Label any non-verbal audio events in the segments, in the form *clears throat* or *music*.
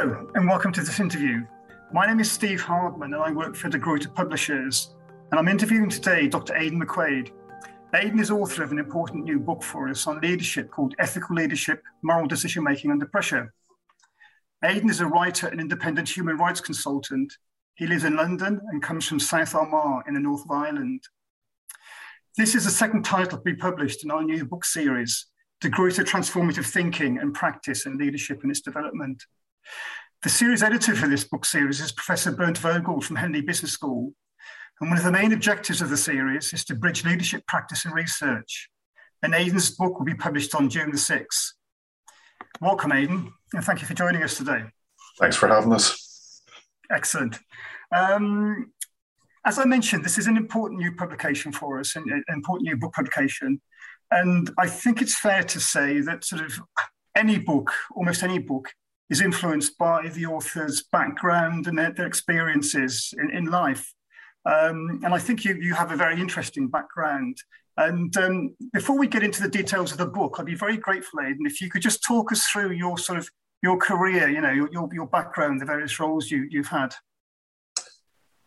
Hello, and welcome to this interview. My name is Steve Hardman, and I work for De Gruyter Publishers. And I'm interviewing today Dr. Aidan McQuade. Aidan is author of an important new book for us on leadership called Ethical Leadership Moral Decision Making Under Pressure. Aidan is a writer and independent human rights consultant. He lives in London and comes from South Armagh in the north of Ireland. This is the second title to be published in our new book series, De Gruyter Transformative Thinking and Practice and Leadership in its Development. The series editor for this book series is Professor Bernd Vogel from Henley Business School. And one of the main objectives of the series is to bridge leadership practice and research. And Aidan's book will be published on June the 6th. Welcome, Aidan, and thank you for joining us today. Thanks for having us. Excellent. Um, as I mentioned, this is an important new publication for us, an important new book publication. And I think it's fair to say that sort of any book, almost any book, is influenced by the author's background and their, their experiences in, in life. Um, and I think you, you have a very interesting background. And um, before we get into the details of the book, I'd be very grateful, Aidan, if you could just talk us through your sort of your career, you know, your, your, your background, the various roles you, you've had.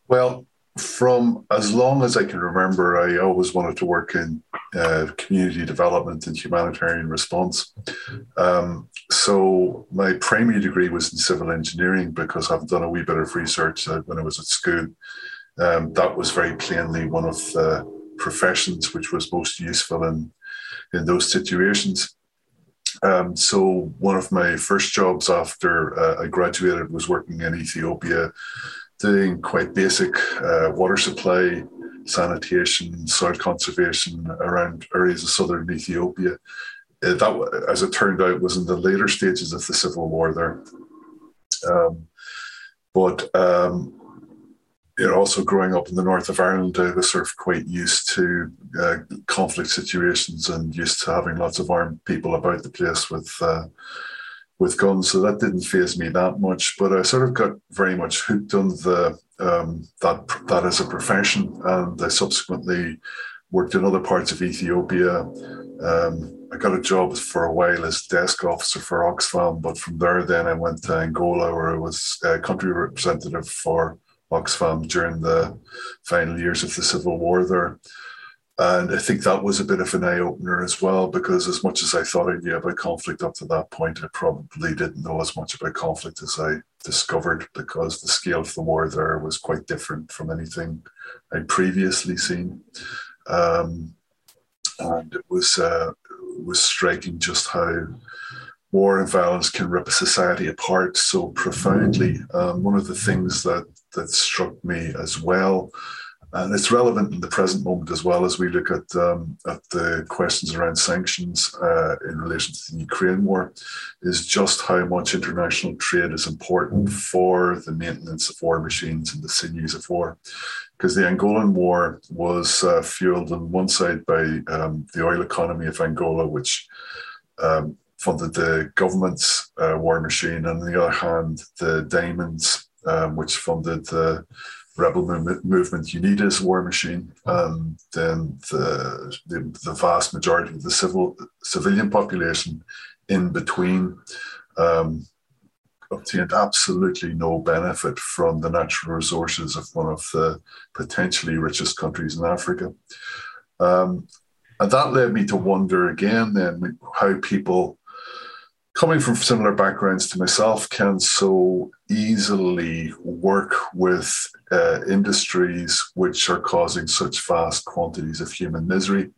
Well, from as long as I can remember, I always wanted to work in uh, community development and humanitarian response. Um, so my primary degree was in civil engineering because I've done a wee bit of research uh, when I was at school. Um, that was very plainly one of the professions which was most useful in in those situations. Um, so one of my first jobs after uh, I graduated was working in Ethiopia doing quite basic uh, water supply, sanitation, soil conservation around areas of southern Ethiopia. Uh, that, as it turned out, was in the later stages of the civil war there. Um, but um, you know, also growing up in the north of Ireland, I was sort of quite used to uh, conflict situations and used to having lots of armed people about the place with uh, with guns, so that didn't phase me that much. But I sort of got very much hooked on the um, that that as a profession, and I subsequently worked in other parts of Ethiopia. Um, I got a job for a while as desk officer for Oxfam, but from there, then I went to Angola, where I was a country representative for Oxfam during the final years of the civil war there. And I think that was a bit of an eye opener as well, because as much as I thought I knew about conflict up to that point, I probably didn't know as much about conflict as I discovered, because the scale of the war there was quite different from anything I'd previously seen. Um, and it was uh, it was striking just how war and violence can rip a society apart so profoundly. Um, one of the things that that struck me as well and it's relevant in the present moment as well as we look at um, at the questions around sanctions uh, in relation to the Ukraine war, is just how much international trade is important for the maintenance of war machines and the sinews of war. Because the Angolan war was uh, fueled on one side by um, the oil economy of Angola, which um, funded the government's uh, war machine, and on the other hand, the diamonds, um, which funded the rebel movement, movement UNITA's war machine, and then the, the, the vast majority of the civil civilian population in between um, obtained absolutely no benefit from the natural resources of one of the potentially richest countries in Africa. Um, and that led me to wonder again then how people coming from similar backgrounds to myself can so easily work with uh, industries which are causing such vast quantities of human misery.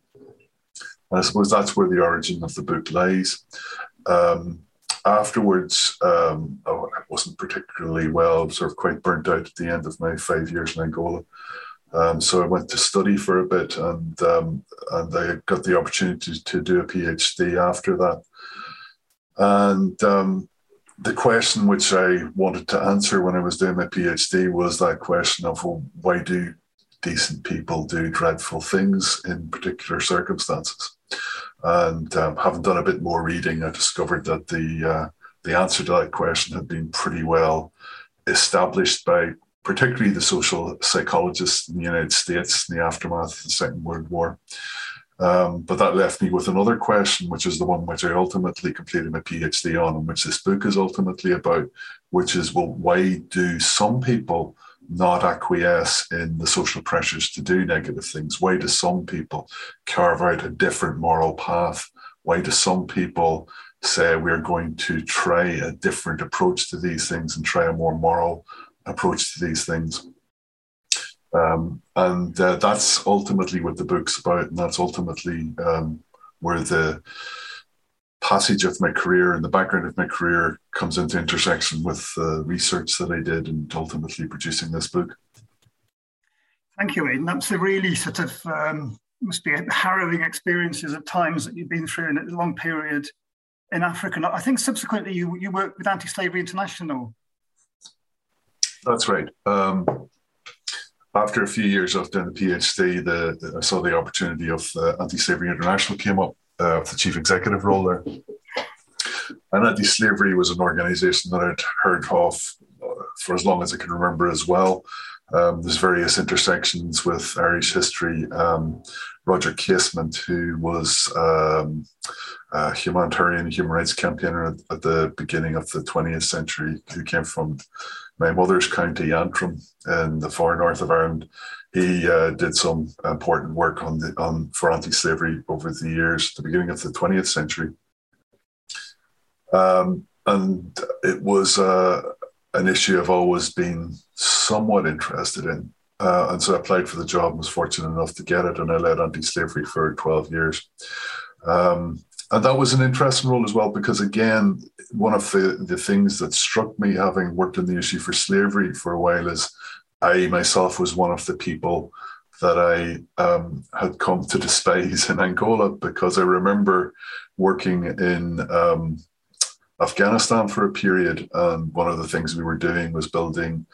And I suppose that's where the origin of the book lies. Um, afterwards, um, I wasn't particularly well, sort of quite burnt out at the end of my five years in Angola. Um, so I went to study for a bit, and um, and I got the opportunity to do a PhD after that. And um, the question which I wanted to answer when I was doing my PhD was that question of well, why do decent people do dreadful things in particular circumstances? And um, having done a bit more reading, I discovered that the uh, the answer to that question had been pretty well established by particularly the social psychologists in the United States in the aftermath of the Second World War. Um, but that left me with another question, which is the one which I ultimately completed my PhD on, and which this book is ultimately about, which is well, why do some people not acquiesce in the social pressures to do negative things? Why do some people carve out a different moral path? Why do some people say we're going to try a different approach to these things and try a more moral approach to these things? Um, and uh, that's ultimately what the book's about, and that's ultimately um, where the passage of my career and the background of my career comes into intersection with the research that I did and ultimately producing this book. Thank you, Aidan. That's a really sort of um, must be harrowing experiences at times that you've been through in a long period in Africa. And I think subsequently you you worked with Anti-Slavery International. That's right. Um, after a few years of doing the PhD, the, the I saw the opportunity of uh, Anti-Slavery International came up, uh, the chief executive role there. And Anti-Slavery was an organisation that I'd heard of uh, for as long as I can remember as well. Um, there's various intersections with Irish history. Um, Roger Casement, who was um, a humanitarian human rights campaigner at, at, the beginning of the 20th century, who came from my mother's county, Antrim, in the far north of Ireland. He uh, did some important work on the on for anti-slavery over the years, the beginning of the 20th century. Um, and it was uh, an issue I've always been somewhat interested in. Uh, and so I applied for the job and was fortunate enough to get it. And I led anti slavery for 12 years. Um, and that was an interesting role as well, because again, one of the, the things that struck me having worked on the issue for slavery for a while is I myself was one of the people that I um, had come to despise in Angola because I remember working in um, Afghanistan for a period. And one of the things we were doing was building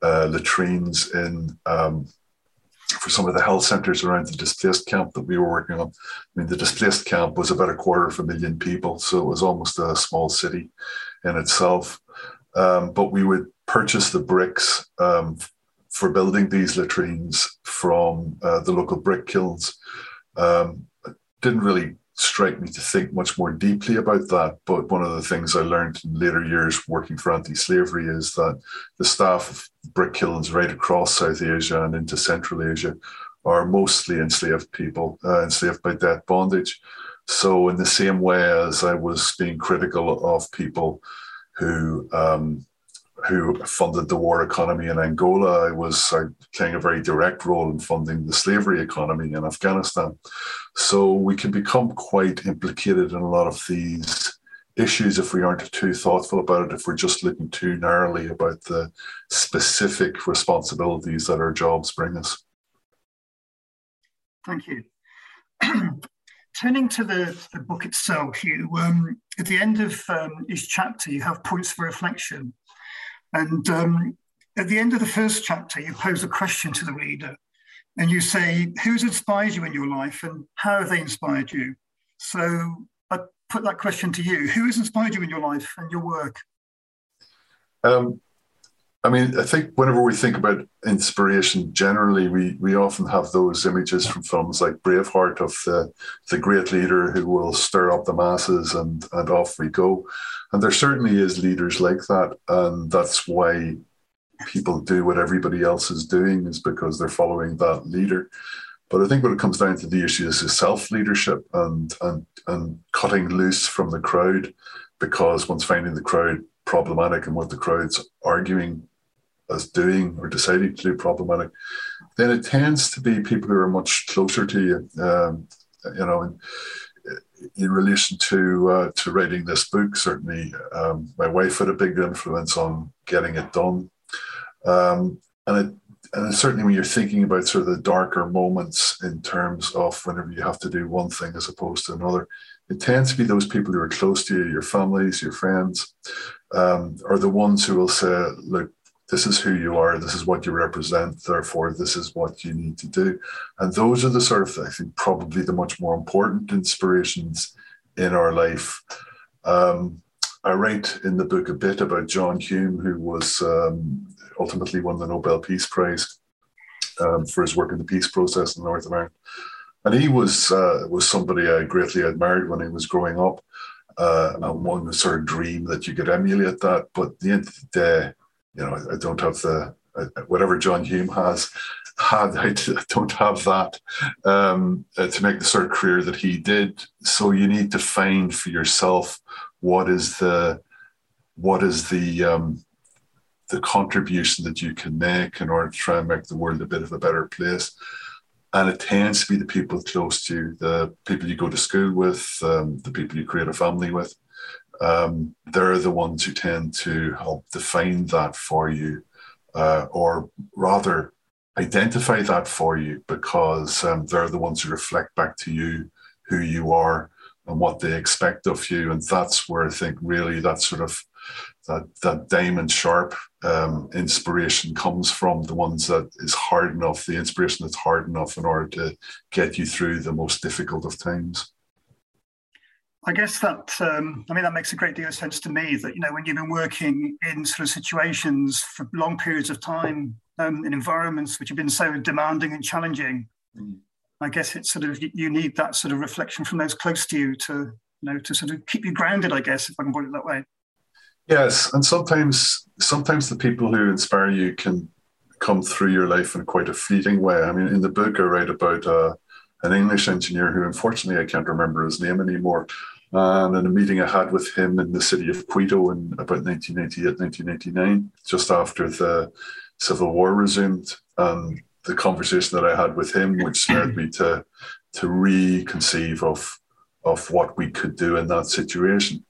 uh, latrines in um, for some of the health centres around the displaced camp that we were working on. I mean, the displaced camp was about a quarter of a million people, so it was almost a small city in itself. Um, but we would purchase the bricks um, for building these latrines from uh, the local brick kilns. Um, didn't really strike me to think much more deeply about that. But one of the things I learned in later years working for anti slavery is that the staff of brick kilns right across South Asia and into Central Asia are mostly enslaved people, uh, enslaved by debt bondage. So, in the same way as I was being critical of people who um, who funded the war economy in Angola. I was uh, playing a very direct role in funding the slavery economy in Afghanistan. So we can become quite implicated in a lot of these issues if we aren't too thoughtful about it, if we're just looking too narrowly about the specific responsibilities that our jobs bring us. Thank you. *clears throat* Turning to the, the book itself, you um, at the end of um, each chapter, you have points for reflection. And um, at the end of the first chapter, you pose a question to the reader and you say, Who's inspired you in your life and how have they inspired you? So I put that question to you Who has inspired you in your life and your work? Um, I mean, I think whenever we think about inspiration, generally we we often have those images from films like Braveheart of the the great leader who will stir up the masses and and off we go. And there certainly is leaders like that, and that's why people do what everybody else is doing is because they're following that leader. But I think when it comes down to the issue is self leadership and and and cutting loose from the crowd, because once finding the crowd problematic and what the crowd's arguing as doing or deciding to do problematic, then it tends to be people who are much closer to you. Um, you know, in, in relation to uh, to writing this book, certainly um, my wife had a big influence on getting it done, um, and it and certainly when you're thinking about sort of the darker moments in terms of whenever you have to do one thing as opposed to another, it tends to be those people who are close to you, your families, your friends, um, are the ones who will say, "Look, this is who you are, this is what you represent, therefore, this is what you need to do. And those are the sort of, I think, probably the much more important inspirations in our life. Um, I write in the book a bit about John Hume, who was um, ultimately won the Nobel Peace Prize um, for his work in the peace process in North America. and he was uh, was somebody I greatly admired when he was growing up, uh, and one sort of dream that you could emulate that. But the the you know, I, don't have the whatever John Hume has had. *laughs* I don't have that um, uh, to make the sort of career that he did. So you need to find for yourself what is the what is the um, the contribution that you can make in order to try and make the world a bit of a better place. And it tends to be the people close to you, the people you go to school with, um, the people you create a family with. Um, they're the ones who tend to help define that for you, uh, or rather identify that for you, because um, they're the ones who reflect back to you who you are and what they expect of you. And that's where I think really that sort of that that diamond sharp um, inspiration comes from the ones that is hard enough, the inspiration that's hard enough in order to get you through the most difficult of times. I guess that um, I mean that makes a great deal of sense to me. That you know when you've been working in sort of situations for long periods of time um, in environments which have been so demanding and challenging, mm. I guess it's sort of you need that sort of reflection from those close to you to you know to sort of keep you grounded. I guess if I can put it that way. Yes, and sometimes sometimes the people who inspire you can come through your life in quite a fleeting way. I mean, in the book I write about uh, an English engineer who, unfortunately, I can't remember his name anymore. And in a meeting I had with him in the city of Kuito in about 1988, 1989, just after the Civil War resumed, and the conversation that I had with him, which led me to to reconceive of of what we could do in that situation.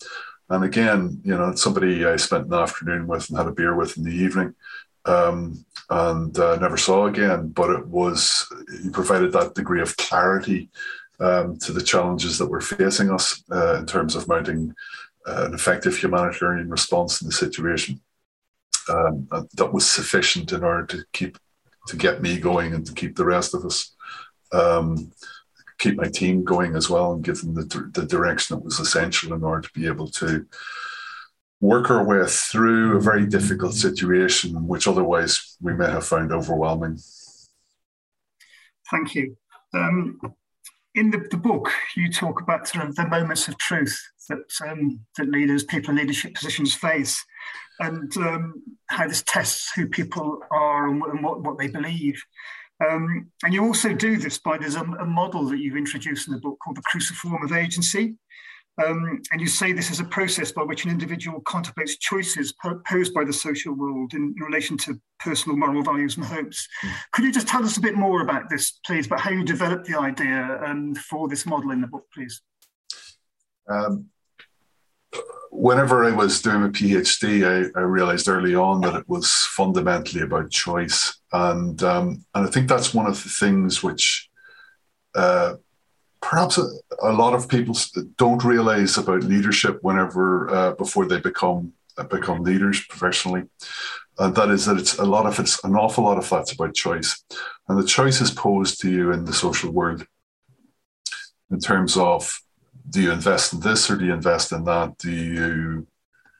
And again, you know, somebody I spent an afternoon with and had a beer with in the evening, um, and uh, never saw again. But it was he provided that degree of clarity um, to the challenges that were facing us uh, in terms of mounting uh, an effective humanitarian response in the situation. Um, that was sufficient in order to keep to get me going and to keep the rest of us um, keep my team going as well and give them the, the direction that was essential in order to be able to work our way through a very difficult situation, which otherwise we may have found overwhelming. Thank you. Um, in the, the, book, you talk about sort of the moments of truth that um, that leaders, people in leadership positions face, and um, how this tests who people are and, and what, what they believe. Um, and you also do this by there's a, a, model that you've introduced in the book called the cruciform of agency. Um, and you say this is a process by which an individual contemplates choices posed by the social world in, in relation to personal moral values and hopes. Mm. Could you just tell us a bit more about this, please, about how you developed the idea um, for this model in the book, please? Um, whenever I was doing a PhD, I, I, realized early on that it was fundamentally about choice, and um, and I think that's one of the things which uh, perhaps a, a, lot of people don't realize about leadership whenever uh, before they become uh, become leaders professionally, and that is that it's a lot of it's an awful lot of that's about choice, and the choice is posed to you in the social world in terms of do you invest in this or do you invest in that? Do you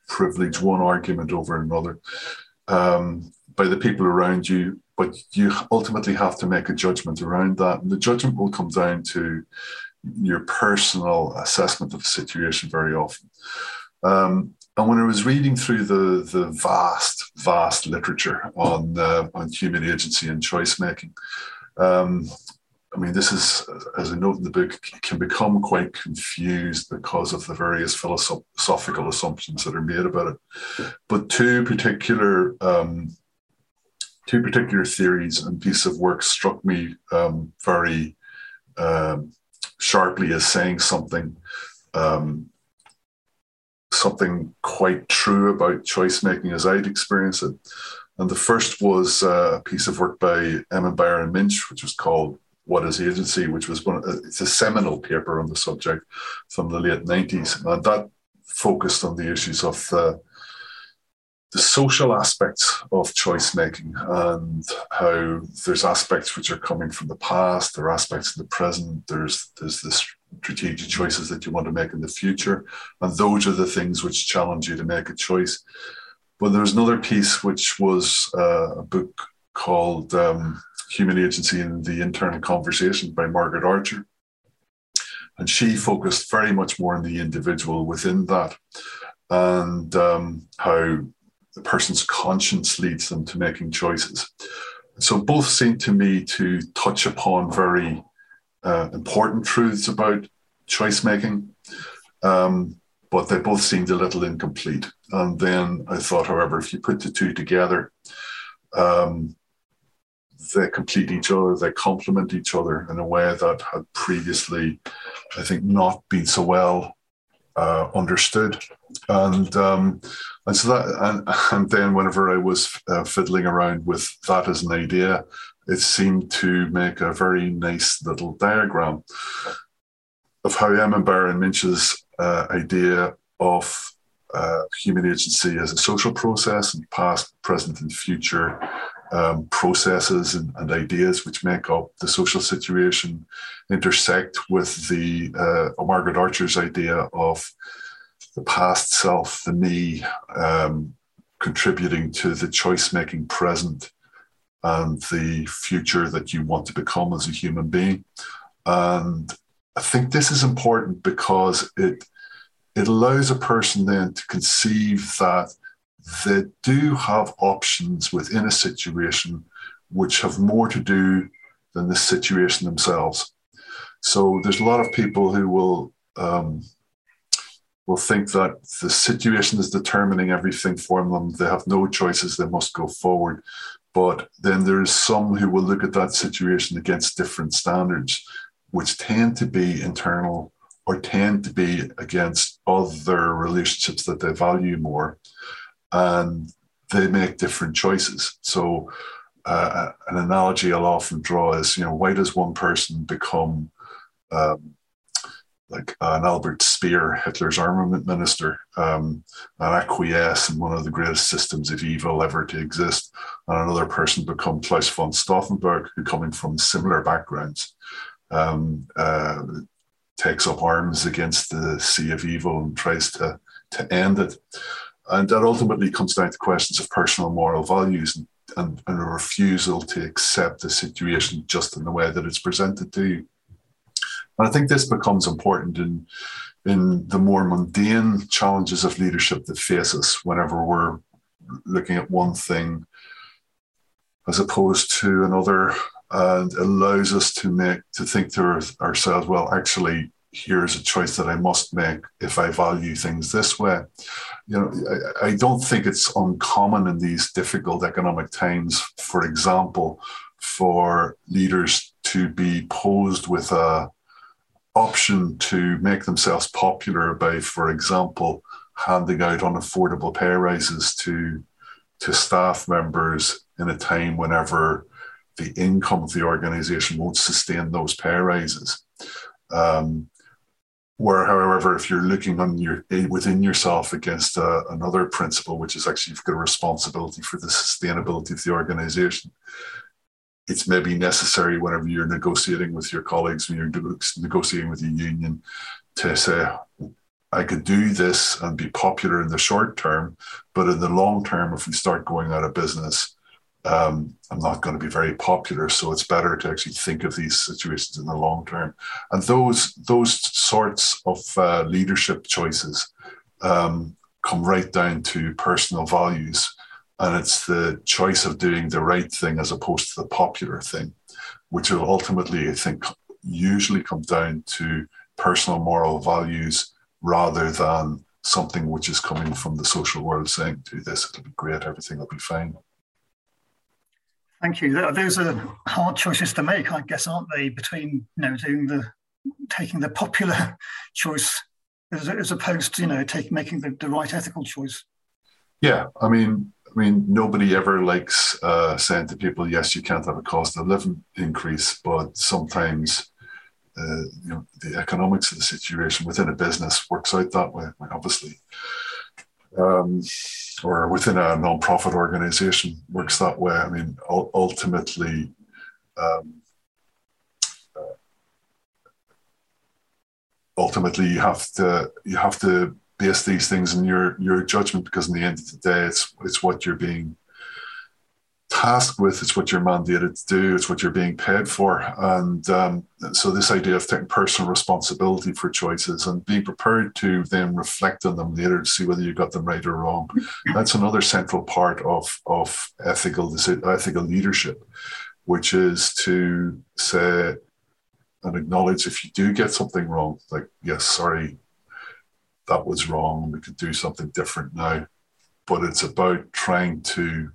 privilege one argument over another um, by the people around you? But you ultimately have to make a judgment around that. And the judgment will come down to your personal assessment of the situation very often. Um, and when I was reading through the, the vast, vast literature on, uh, on human agency and choice making, um, I mean, this is, as I note in the book, can become quite confused because of the various philosophical assumptions that are made about it. But two particular um, two particular theories and pieces of work struck me um, very um, sharply as saying something um, something quite true about choice making as I'd experienced it. And the first was uh, a piece of work by Emirbayer and Mische, which was called what is Agency, which was one, it's a seminal paper on the subject from the late 90s. And that focused on the issues of the, the social aspects of choice making and how there's aspects which are coming from the past, there are aspects in the present, there's, there's the strategic choices that you want to make in the future. And those are the things which challenge you to make a choice. But there's another piece which was uh, a book called um, Human Agency in the Internal Conversation by Margaret Archer. And she focused very much more on the individual within that and um, how the person's conscience leads them to making choices. So both seem to me to touch upon very uh, important truths about choice making, um, but they both seemed a little incomplete. And then I thought, however, if you put the two together, um, they complete each other, they complement each other in a way that had previously, I think, not been so well uh, understood. And um, and so that and, *laughs* and then whenever I was uh, fiddling around with that as an idea, it seemed to make a very nice little diagram of how Emirbayer and Mische's uh, idea of uh, human agency as a social process and past, present, and future um, processes and, and, ideas which make up the social situation intersect with the uh, Margaret Archer's idea of the past self, the me, um, contributing to the choice making present and the future that you want to become as a human being. And I think this is important because it it allows a person then to conceive that they do have options within a situation which have more to do than the situation themselves. So there's a lot of people who will um, will think that the situation is determining everything for them. They have no choices; they must go forward. But then there's some who will look at that situation against different standards, which tend to be internal or tend to be against other relationships that they value more and they make different choices. So, uh, an analogy I'll often draw is, you know, why does one person become um, like an Albert Speer, Hitler's armament minister, um, and acquiesce in one of the greatest systems of evil ever to exist, and another person become Claus von Stauffenberg, who coming from similar backgrounds, um, uh, takes up arms against the sea of evil and tries to to end it. And that ultimately comes down to questions of personal moral values and, and, and a refusal to accept the situation just in the way that it's presented to you. And I think this becomes important in, in the more mundane challenges of leadership that face us whenever we're looking at one thing as opposed to another and allows us to make to think to ourselves well actually here's a choice that I must make if I value things this way. You know, I, I, don't think it's uncommon in these difficult economic times, for example, for leaders to be posed with a option to make themselves popular by, for example, handing out unaffordable pay raises to to staff members in a time whenever the income of the organization won't sustain those pay raises. Um, where, however, if you're looking on your within yourself against uh, another principle, which is actually you've got a responsibility for the sustainability of the organization, it's maybe necessary whenever you're negotiating with your colleagues, when you're negotiating with your union, to say, I could do this and be popular in the short term, but in the long term, if we start going out of business, um, I'm not going to be very popular. So it's better to actually think of these situations in the long term. And those those sorts of uh, leadership choices um, come right down to personal values, and it's the choice of doing the right thing as opposed to the popular thing, which will ultimately, I think, usually come down to personal moral values rather than something which is coming from the social world saying, do this, it'll be great, everything will be fine. Thank you. Those are hard choices to make, I guess, aren't they? Between you know doing the taking the popular *laughs* choice as, as opposed to you know taking making the, the right ethical choice. Yeah, I mean, I mean, nobody ever likes uh, saying to people, "Yes, you can't have a cost of living increase," but sometimes. Uh, you know, the economics of the situation within a business works out that way. Obviously, um, or within a non-profit organization works that way. I mean, ultimately, um, uh, ultimately, you have to you have to base these things in your your judgment because in the end of the day, it's it's what you're being tasked with, it's what you're mandated to do, it's what you're being paid for. And um, so, this idea of taking personal responsibility for choices and being prepared to then reflect on them later to see whether you got them right or wrong, *laughs* that's another central part of, of ethical, ethical leadership, which is to say and acknowledge if you do get something wrong, like, yes, sorry, that was wrong, we could do something different now. But it's about trying to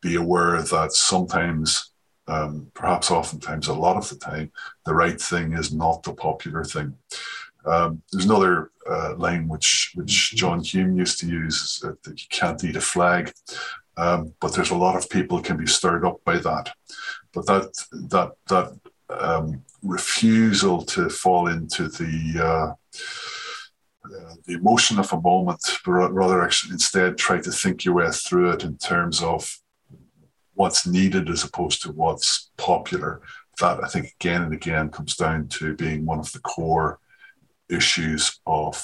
be aware that sometimes, um, perhaps oftentimes, a lot of the time, the right thing is not the popular thing. Um, there's another uh, line which which John Hume used to use that you can't eat a flag, um, but there's a lot of people can be stirred up by that. But that that that um, refusal to fall into the uh, uh, the emotion of a moment, but rather actually instead try to think your way through it in terms of what's needed as opposed to what's popular. That I think again and again comes down to being one of the core issues of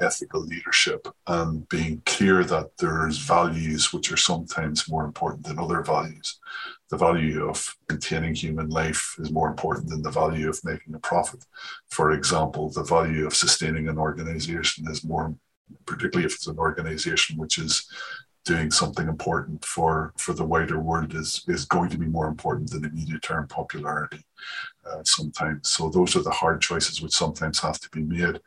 ethical leadership and being clear that there's values which are sometimes more important than other values. The value of containing human life is more important than the value of making a profit. For example, the value of sustaining an organization is more, particularly if it's an organization which is doing something important for for the wider world is is going to be more important than immediate term popularity uh, sometimes. So those are the hard choices which sometimes have to be made,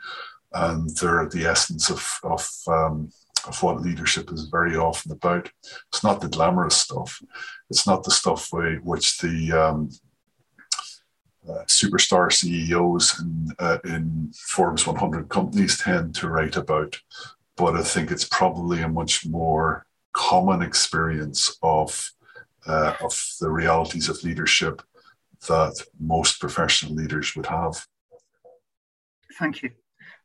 and they're the essence of of um, of what leadership is very often about. It's not the glamorous stuff. It's not the stuff which the um, uh, superstar CEOs in, uh, in Forbes 100 companies tend to write about but I think it's probably a much more common experience of uh, of the realities of leadership that most professional leaders would have. Thank you.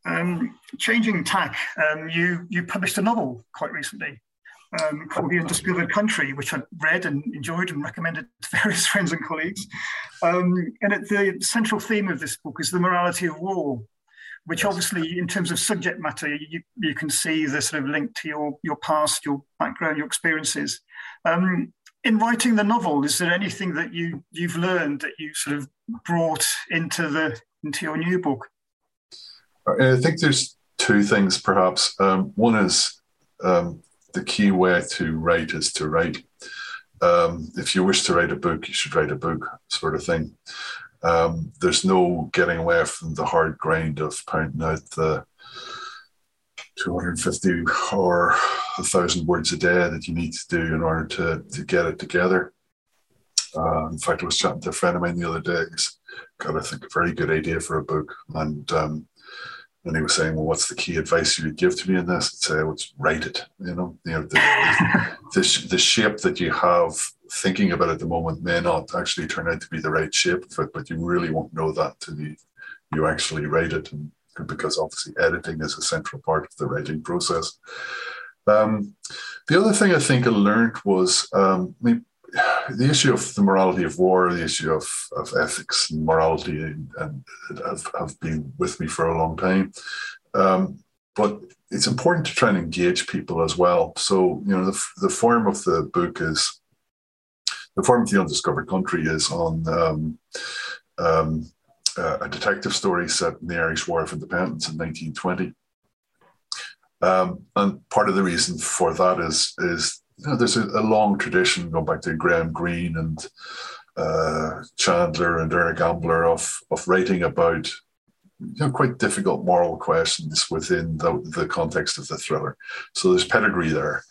Um, changing tack, um, you you published a novel quite recently um, called The Undiscovered Country, which I read and enjoyed and recommended to *laughs* various friends and colleagues. Um, and it, the central theme of this book is the morality of war which obviously, in terms of subject matter, you, you can see the sort of link to your, your past, your background, your experiences. Um, in writing the novel, is there anything that you you've learned that you sort of brought into the into your new book? I think there's two things, perhaps. Um, one is um, the key way to write is to write. Um, if you wish to write a book, you should write a book, sort of thing. Um, there's no getting away from the hard grind of pounding out the 250 or a thousand words a day that you need to do in order to, to get it together. Uh, in fact, I was chatting to a friend of mine the other day. He's got, I think, a very good idea for a book. And um, and he was saying, "Well, what's the key advice you would give to me in this?" I'd say, "Well, write it." You know, you know, the, the, the, shape that you have thinking about at the moment may not actually turn out to be the right shape of it, but you really won't know that till you, you actually write it, and because obviously editing is a central part of the writing process. Um, the other thing I think I learned was, um, I mean, the issue of the morality of war, the issue of, of ethics and morality, and, have, have been with me for a long time. Um, but it's important to try and engage people as well. So, you know, the, the form of the book is the form of the undiscovered country is on um, um, uh, a detective story set in the Irish War of Independence in 1920. Um, and part of the reason for that is is you know, there's a, a, long tradition going back to Graham Greene and uh, Chandler and Eric Ambler of of writing about you know, quite difficult moral questions within the, the context of the thriller. So there's pedigree there.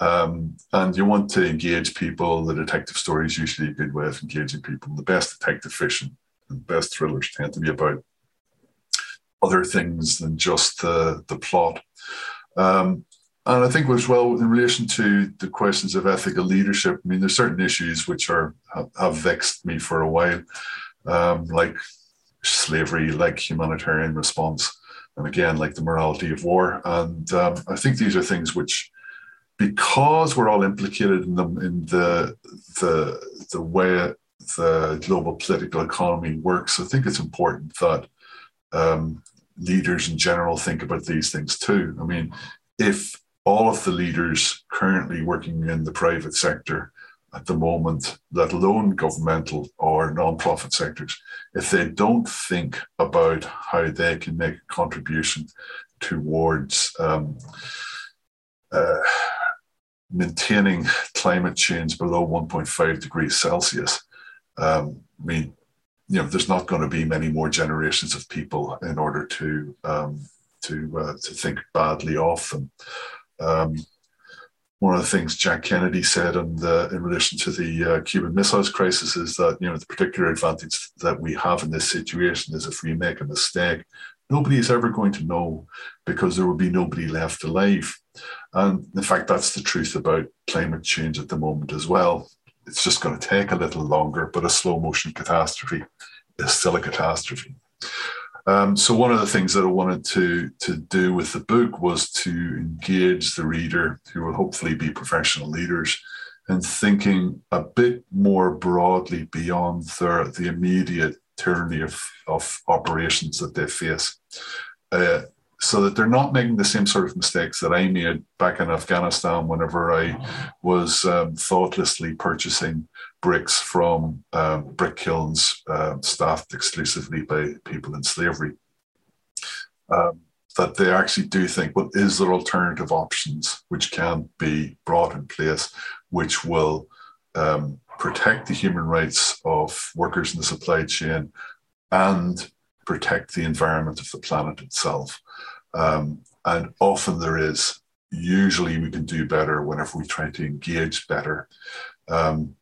Um, and you want to engage people. The detective story is usually a good way of engaging people. The best detective fiction and best thrillers tend to be about other things than just the, the plot. Um, and I think as well in relation to the questions of ethical leadership, I mean, there's certain issues which are have, vexed me for a while, um, like slavery, like humanitarian response, and again, like the morality of war. And um, I think these are things which, because we're all implicated in them in the the the way the global political economy works, I think it's important that um, leaders in general think about these things too. I mean, if all of the leaders currently working in the private sector at the moment, let alone governmental or non-profit sectors, if they don't think about how they can make a contribution towards um, uh, maintaining climate change below 1.5 degrees Celsius, um, I mean, you know, there's not going to be many more generations of people in order to um, to uh, to think badly of them. Um, one of the things Jack Kennedy said in, the, in relation to the uh, Cuban Missiles Crisis is that you know the particular advantage that we have in this situation is if we make a mistake, nobody is ever going to know because there will be nobody left alive. And in fact, that's the truth about climate change at the moment as well. It's just going to take a little longer, but a slow motion catastrophe is still a catastrophe. Um, so one of the things that I wanted to to do with the book was to engage the reader, who will hopefully be professional leaders, in thinking a bit more broadly beyond their, the immediate tyranny of, of operations that they face. Uh, so that they're not making the same sort of mistakes that I made back in Afghanistan whenever I was um, thoughtlessly purchasing bricks from um, brick kilns uh, staffed exclusively by people in slavery. Um, that they actually do think, well, is there alternative options which can be brought in place, which will um, protect the human rights of workers in the supply chain and protect the environment of the planet itself. Um, and often there is. Usually we can do better whenever we try to engage better. Um,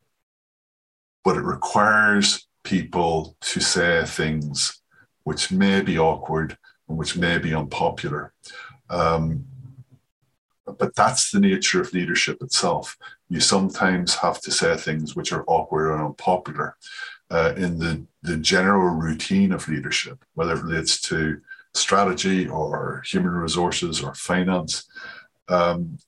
but it requires people to say things which may be awkward and which may be unpopular. Um, but that's the nature of leadership itself. You sometimes have to say things which are awkward and unpopular uh, in the, the general routine of leadership, whether it relates to strategy or human resources or finance. Um,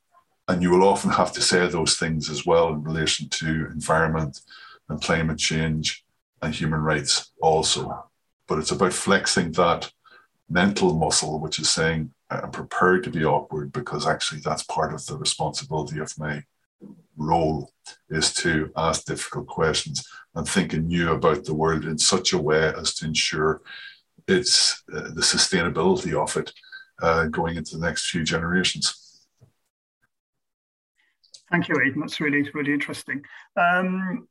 and you will often have to say those things as well in relation to environment and climate change and human rights also. But it's about flexing that mental muscle, which is saying, I'm prepared to be awkward because actually that's part of the responsibility of my role is to ask difficult questions and think anew about the world in such a way as to ensure it's uh, the sustainability of it uh, going into the next few generations. Thank you, Aidan. That's really, really interesting. Um,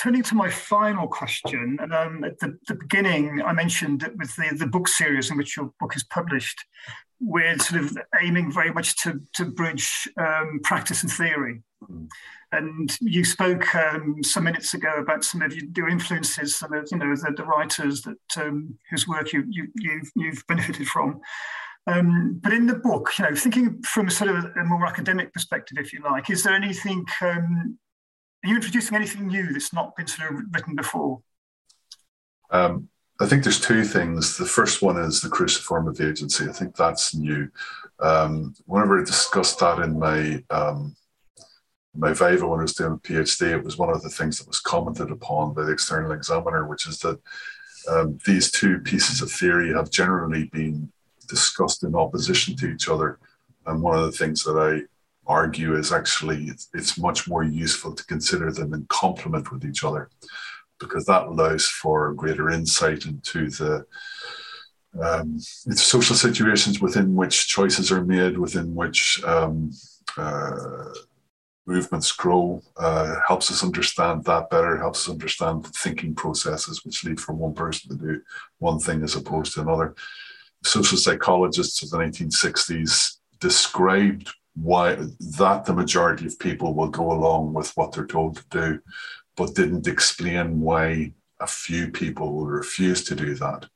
turning to my final question, um, at the, the, beginning, I mentioned that with the, the book series in which your book is published, we're sort of aiming very much to, to bridge um, practice and theory. Mm. And you spoke um, some minutes ago about some of your influences, some of you know the, the writers that um, whose work you, you you've, you've benefited from. Um, but in the book, you know, thinking from a sort of a more academic perspective, if you like, is there anything? Um, are you introducing anything new that's not been sort of written before? Um, I think there's two things. The first one is the cruciform of the agency. I think that's new. Um, whenever I discussed that in my um, my Viva when I was doing a PhD, it was one of the things that was commented upon by the external examiner, which is that um, these two pieces of theory have generally been discussed in opposition to each other. And one of the things that I argue is actually it's, it's much more useful to consider them in complement with each other because that allows for greater insight into the um, social situations within which choices are made, within which um, uh, movements grow, uh, helps us understand that better, helps us understand thinking processes which lead from one person to do one thing as opposed to another. Social psychologists of the 1960s described why that the majority of people will go along with what they're told to do, but didn't explain why a few people will refuse to do that.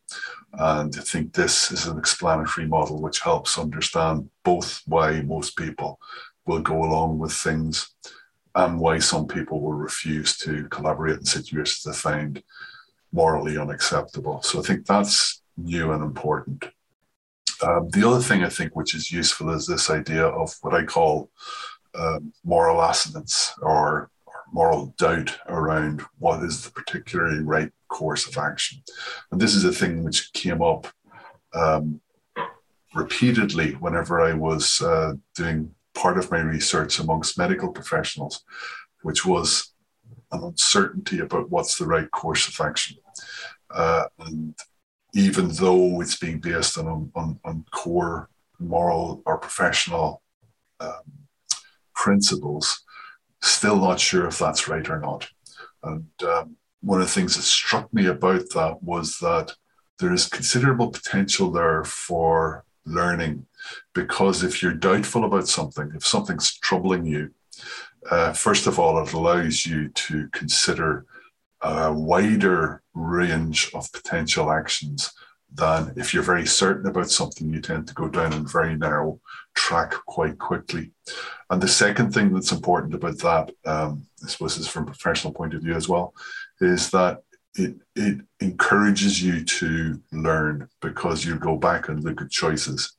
And I think this is an explanatory model which helps understand both why most people will go along with things and why some people will refuse to collaborate in situations they find morally unacceptable. So I think that's new and important. Um, the other thing I think which is useful is this idea of what I call um, moral assonance or, or, moral doubt around what is the particularly right course of action. And this is a thing which came up um, repeatedly whenever I was uh, doing part of my research amongst medical professionals which was an uncertainty about what's the right course of action. Uh, and even though it's being based on, on, on core moral or professional um, principles, still not sure if that's right or not. And um, one of the things that struck me about that was that there is considerable potential there for learning because if you're doubtful about something, if something's troubling you, uh, first of all, it allows you to consider a wider range of potential actions than if you're very certain about something, you tend to go down a very narrow track quite quickly. And the second thing that's important about that, um, I suppose, is from a professional point of view as well, is that it, it encourages you to learn because you go back and look at choices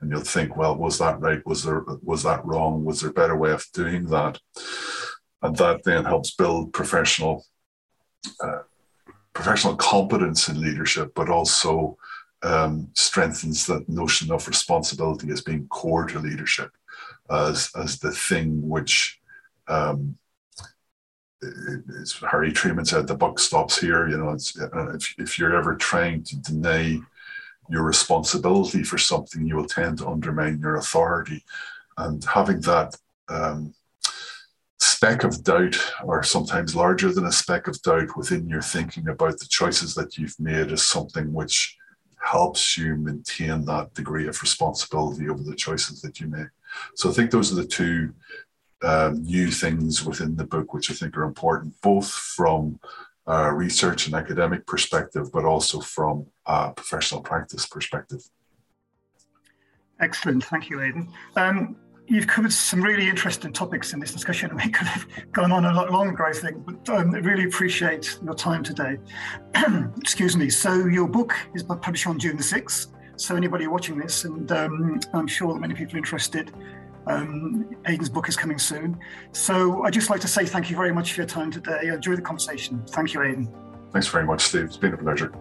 and you'll think, well, was that right? Was there was that wrong? Was there a better way of doing that? And that then helps build professional uh, professional competence in leadership, but also um, strengthens that notion of responsibility as being core to leadership, as as the thing which um, as Harry Truman said, the buck stops here. You know, it's, uh, if, if you're ever trying to deny your responsibility for something, you will tend to undermine your authority. And having that um, speck of doubt, or sometimes larger than a speck of doubt within your thinking about the choices that you've made, is something which helps you maintain that degree of responsibility over the choices that you make. So I think those are the two um, new things within the book, which I think are important, both from a research and academic perspective, but also from a professional practice perspective. Excellent. Thank you, Aidan. Um, you've covered some really interesting topics in this discussion. We could have gone on a lot longer, I think, but um, I really appreciate your time today. *clears throat* Excuse me. So, your book is published on June the 6th. So, anybody watching this, and um, I'm sure that many people are interested, um, Aidan's book is coming soon. So I'd just like to say thank you very much for your time today. I enjoyed the conversation. Thank you, Aidan. Thanks very much, Steve. It's been a pleasure.